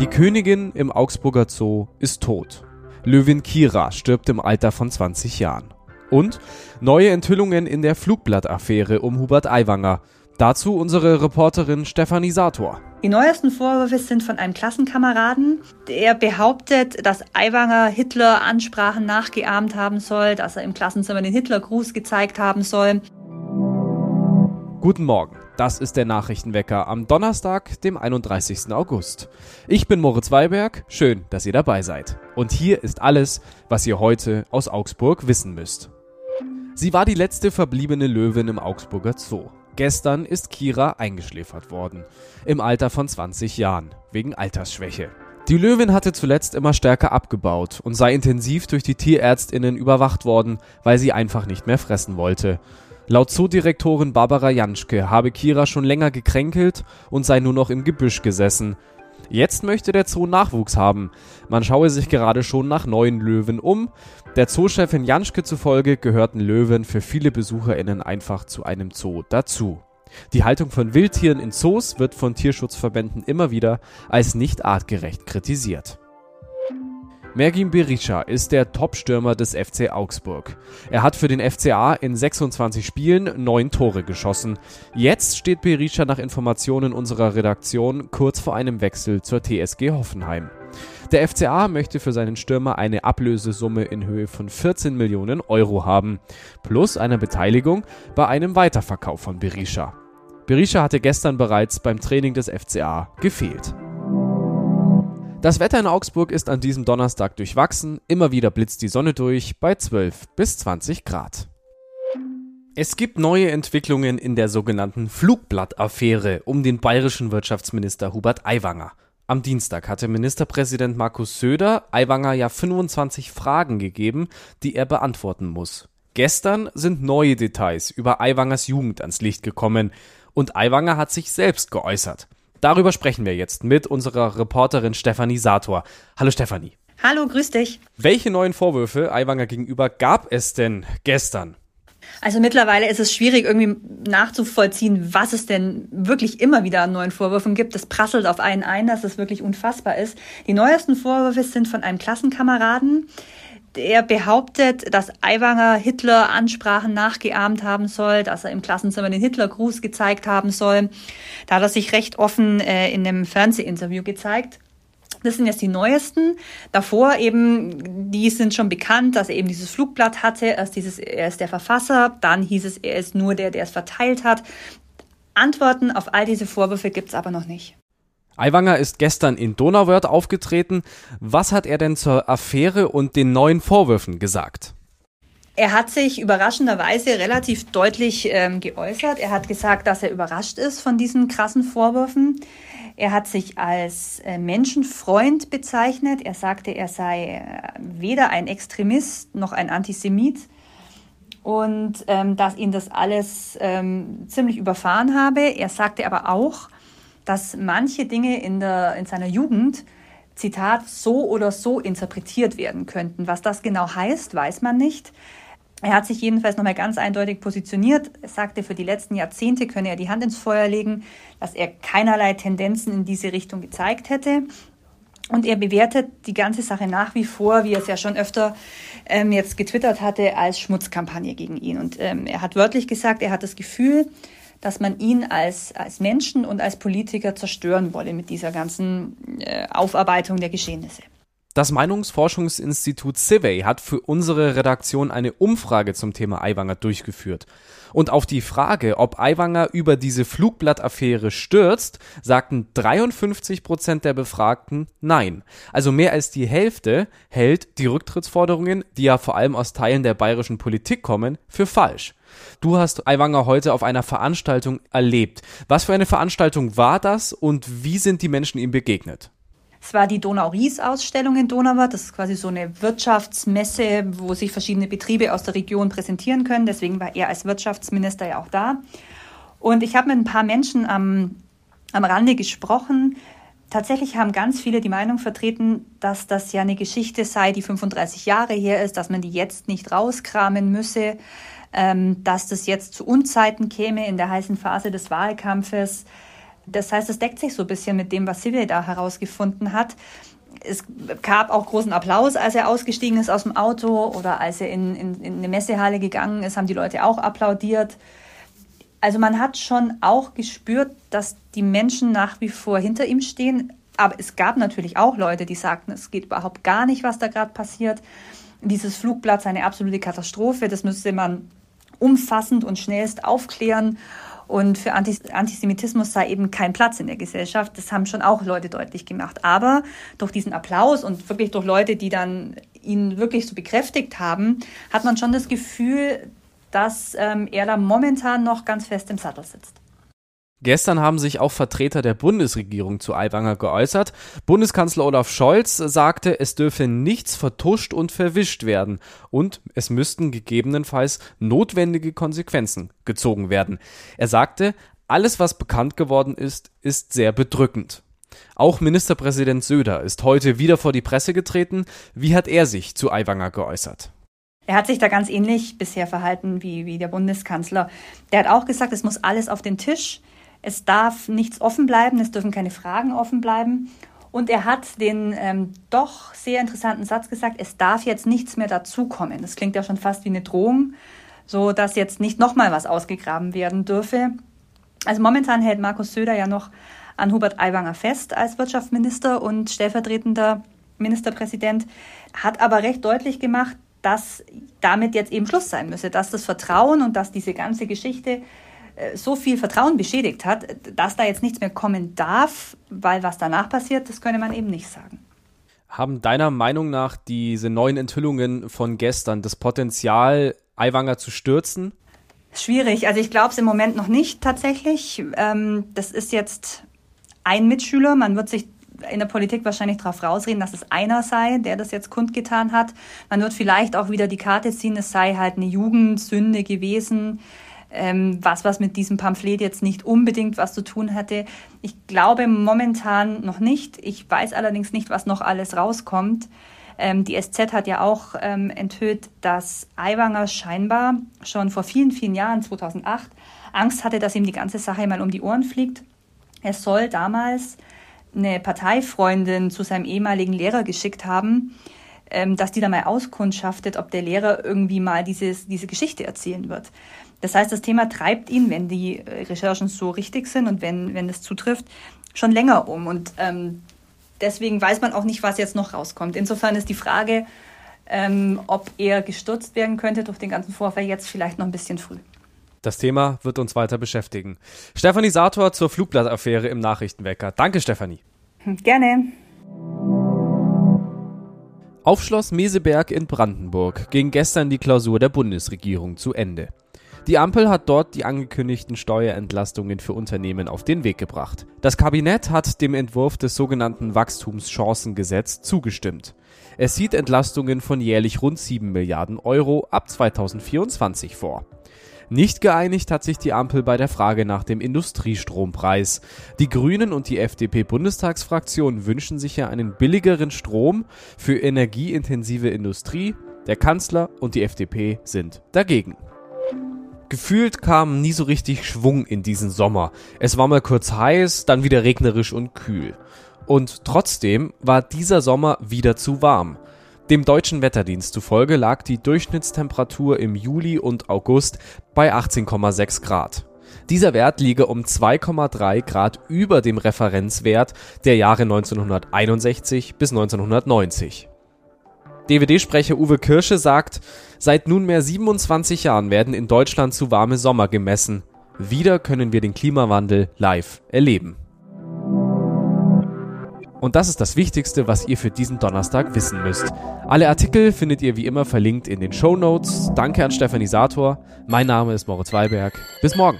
Die Königin im Augsburger Zoo ist tot. Löwin Kira stirbt im Alter von 20 Jahren. Und neue Enthüllungen in der Flugblattaffäre um Hubert Aiwanger. Dazu unsere Reporterin Stefanie Sator. Die neuesten Vorwürfe sind von einem Klassenkameraden, der behauptet, dass Aiwanger Hitler Ansprachen nachgeahmt haben soll, dass er im Klassenzimmer den Hitlergruß gezeigt haben soll. Guten Morgen, das ist der Nachrichtenwecker am Donnerstag, dem 31. August. Ich bin Moritz Weiberg, schön, dass ihr dabei seid. Und hier ist alles, was ihr heute aus Augsburg wissen müsst. Sie war die letzte verbliebene Löwin im Augsburger Zoo. Gestern ist Kira eingeschläfert worden, im Alter von 20 Jahren, wegen Altersschwäche. Die Löwin hatte zuletzt immer stärker abgebaut und sei intensiv durch die Tierärztinnen überwacht worden, weil sie einfach nicht mehr fressen wollte. Laut Zoodirektorin Barbara Janschke habe Kira schon länger gekränkelt und sei nur noch im Gebüsch gesessen. Jetzt möchte der Zoo Nachwuchs haben. Man schaue sich gerade schon nach neuen Löwen um. Der Zoochefin Janschke zufolge gehörten Löwen für viele BesucherInnen einfach zu einem Zoo dazu. Die Haltung von Wildtieren in Zoos wird von Tierschutzverbänden immer wieder als nicht artgerecht kritisiert. Mergin Berisha ist der Top-Stürmer des FC Augsburg. Er hat für den FCA in 26 Spielen neun Tore geschossen. Jetzt steht Berisha nach Informationen unserer Redaktion kurz vor einem Wechsel zur TSG Hoffenheim. Der FCA möchte für seinen Stürmer eine Ablösesumme in Höhe von 14 Millionen Euro haben, plus eine Beteiligung bei einem Weiterverkauf von Berisha. Berisha hatte gestern bereits beim Training des FCA gefehlt. Das Wetter in Augsburg ist an diesem Donnerstag durchwachsen. Immer wieder blitzt die Sonne durch bei 12 bis 20 Grad. Es gibt neue Entwicklungen in der sogenannten Flugblattaffäre um den bayerischen Wirtschaftsminister Hubert Aiwanger. Am Dienstag hatte Ministerpräsident Markus Söder Aiwanger ja 25 Fragen gegeben, die er beantworten muss. Gestern sind neue Details über Aiwangers Jugend ans Licht gekommen und Aiwanger hat sich selbst geäußert. Darüber sprechen wir jetzt mit unserer Reporterin Stefanie Sator. Hallo Stefanie. Hallo, grüß dich. Welche neuen Vorwürfe Aiwanger gegenüber gab es denn gestern? Also mittlerweile ist es schwierig irgendwie nachzuvollziehen, was es denn wirklich immer wieder an neuen Vorwürfen gibt. Das prasselt auf einen ein, dass es wirklich unfassbar ist. Die neuesten Vorwürfe sind von einem Klassenkameraden, der behauptet, dass Aiwanger Hitler Ansprachen nachgeahmt haben soll, dass er im Klassenzimmer den Hitlergruß gezeigt haben soll. Da hat er sich recht offen äh, in einem Fernsehinterview gezeigt. Das sind jetzt die neuesten. Davor eben, die sind schon bekannt, dass er eben dieses Flugblatt hatte. Erst dieses, er ist der Verfasser, dann hieß es, er ist nur der, der es verteilt hat. Antworten auf all diese Vorwürfe gibt's aber noch nicht. Aiwanger ist gestern in Donauwörth aufgetreten. Was hat er denn zur Affäre und den neuen Vorwürfen gesagt? Er hat sich überraschenderweise relativ deutlich ähm, geäußert. Er hat gesagt, dass er überrascht ist von diesen krassen Vorwürfen. Er hat sich als äh, Menschenfreund bezeichnet. Er sagte, er sei äh, weder ein Extremist noch ein Antisemit und ähm, dass ihn das alles ähm, ziemlich überfahren habe. Er sagte aber auch, dass manche Dinge in, der, in seiner Jugend, Zitat, so oder so interpretiert werden könnten. Was das genau heißt, weiß man nicht. Er hat sich jedenfalls nochmal ganz eindeutig positioniert. Er sagte, für die letzten Jahrzehnte könne er die Hand ins Feuer legen, dass er keinerlei Tendenzen in diese Richtung gezeigt hätte. Und er bewertet die ganze Sache nach wie vor, wie er es ja schon öfter ähm, jetzt getwittert hatte, als Schmutzkampagne gegen ihn. Und ähm, er hat wörtlich gesagt, er hat das Gefühl, dass man ihn als, als Menschen und als Politiker zerstören wolle mit dieser ganzen äh, Aufarbeitung der Geschehnisse. Das Meinungsforschungsinstitut Civey hat für unsere Redaktion eine Umfrage zum Thema Aiwanger durchgeführt. Und auf die Frage, ob Aiwanger über diese Flugblattaffäre stürzt, sagten 53 Prozent der Befragten Nein. Also mehr als die Hälfte hält die Rücktrittsforderungen, die ja vor allem aus Teilen der bayerischen Politik kommen, für falsch. Du hast Aiwanger heute auf einer Veranstaltung erlebt. Was für eine Veranstaltung war das und wie sind die Menschen ihm begegnet? Es war die Donau-Ries-Ausstellung in Donauwörth. Das ist quasi so eine Wirtschaftsmesse, wo sich verschiedene Betriebe aus der Region präsentieren können. Deswegen war er als Wirtschaftsminister ja auch da. Und ich habe mit ein paar Menschen am, am Rande gesprochen. Tatsächlich haben ganz viele die Meinung vertreten, dass das ja eine Geschichte sei, die 35 Jahre her ist, dass man die jetzt nicht rauskramen müsse, ähm, dass das jetzt zu Unzeiten käme in der heißen Phase des Wahlkampfes. Das heißt, es deckt sich so ein bisschen mit dem, was Silvia da herausgefunden hat. Es gab auch großen Applaus, als er ausgestiegen ist aus dem Auto oder als er in, in, in eine Messehalle gegangen ist, haben die Leute auch applaudiert. Also man hat schon auch gespürt, dass die Menschen nach wie vor hinter ihm stehen. Aber es gab natürlich auch Leute, die sagten, es geht überhaupt gar nicht, was da gerade passiert. Dieses Flugblatt sei eine absolute Katastrophe. Das müsste man umfassend und schnellst aufklären. Und für Antisemitismus sei eben kein Platz in der Gesellschaft. Das haben schon auch Leute deutlich gemacht. Aber durch diesen Applaus und wirklich durch Leute, die dann ihn wirklich so bekräftigt haben, hat man schon das Gefühl, dass ähm, er da momentan noch ganz fest im Sattel sitzt. Gestern haben sich auch Vertreter der Bundesregierung zu Aiwanger geäußert. Bundeskanzler Olaf Scholz sagte, es dürfe nichts vertuscht und verwischt werden und es müssten gegebenenfalls notwendige Konsequenzen gezogen werden. Er sagte, alles, was bekannt geworden ist, ist sehr bedrückend. Auch Ministerpräsident Söder ist heute wieder vor die Presse getreten. Wie hat er sich zu Aiwanger geäußert? Er hat sich da ganz ähnlich bisher verhalten wie, wie der Bundeskanzler. Der hat auch gesagt, es muss alles auf den Tisch. Es darf nichts offen bleiben, es dürfen keine Fragen offen bleiben. Und er hat den ähm, doch sehr interessanten Satz gesagt, es darf jetzt nichts mehr dazukommen. Das klingt ja schon fast wie eine Drohung, so dass jetzt nicht nochmal was ausgegraben werden dürfe. Also momentan hält Markus Söder ja noch an Hubert Aiwanger fest als Wirtschaftsminister und stellvertretender Ministerpräsident, hat aber recht deutlich gemacht, dass damit jetzt eben Schluss sein müsse, dass das Vertrauen und dass diese ganze Geschichte so viel Vertrauen beschädigt hat, dass da jetzt nichts mehr kommen darf, weil was danach passiert, das könne man eben nicht sagen. Haben deiner Meinung nach diese neuen Enthüllungen von gestern das Potenzial, Aiwanger zu stürzen? Schwierig. Also ich glaube es im Moment noch nicht tatsächlich. Ähm, das ist jetzt ein Mitschüler. Man wird sich in der Politik wahrscheinlich darauf rausreden, dass es einer sei, der das jetzt kundgetan hat. Man wird vielleicht auch wieder die Karte ziehen, es sei halt eine Jugendsünde gewesen ähm, was, was mit diesem Pamphlet jetzt nicht unbedingt was zu tun hatte. Ich glaube momentan noch nicht. Ich weiß allerdings nicht, was noch alles rauskommt. Ähm, die SZ hat ja auch ähm, enthüllt, dass Aiwanger scheinbar schon vor vielen, vielen Jahren, 2008, Angst hatte, dass ihm die ganze Sache mal um die Ohren fliegt. Er soll damals eine Parteifreundin zu seinem ehemaligen Lehrer geschickt haben, ähm, dass die da mal auskundschaftet, ob der Lehrer irgendwie mal dieses, diese Geschichte erzählen wird. Das heißt, das Thema treibt ihn, wenn die äh, Recherchen so richtig sind und wenn, wenn es zutrifft, schon länger um. Und ähm, deswegen weiß man auch nicht, was jetzt noch rauskommt. Insofern ist die Frage, ähm, ob er gestürzt werden könnte durch den ganzen Vorfall, jetzt vielleicht noch ein bisschen früh. Das Thema wird uns weiter beschäftigen. Stefanie Sator zur Flugblattaffäre im Nachrichtenwecker. Danke, Stefanie. Gerne. Auf Schloss Meseberg in Brandenburg ging gestern die Klausur der Bundesregierung zu Ende. Die Ampel hat dort die angekündigten Steuerentlastungen für Unternehmen auf den Weg gebracht. Das Kabinett hat dem Entwurf des sogenannten Wachstumschancengesetz zugestimmt. Es sieht Entlastungen von jährlich rund 7 Milliarden Euro ab 2024 vor. Nicht geeinigt hat sich die Ampel bei der Frage nach dem Industriestrompreis. Die Grünen und die FDP-Bundestagsfraktion wünschen sich ja einen billigeren Strom für energieintensive Industrie. Der Kanzler und die FDP sind dagegen. Gefühlt kam nie so richtig Schwung in diesen Sommer. Es war mal kurz heiß, dann wieder regnerisch und kühl. Und trotzdem war dieser Sommer wieder zu warm. Dem deutschen Wetterdienst zufolge lag die Durchschnittstemperatur im Juli und August bei 18,6 Grad. Dieser Wert liege um 2,3 Grad über dem Referenzwert der Jahre 1961 bis 1990. DWD-Sprecher Uwe Kirsche sagt, seit nunmehr 27 Jahren werden in Deutschland zu warme Sommer gemessen. Wieder können wir den Klimawandel live erleben. Und das ist das Wichtigste, was ihr für diesen Donnerstag wissen müsst. Alle Artikel findet ihr wie immer verlinkt in den Show Notes. Danke an Stefanie Sator. Mein Name ist Moritz Weiberg. Bis morgen.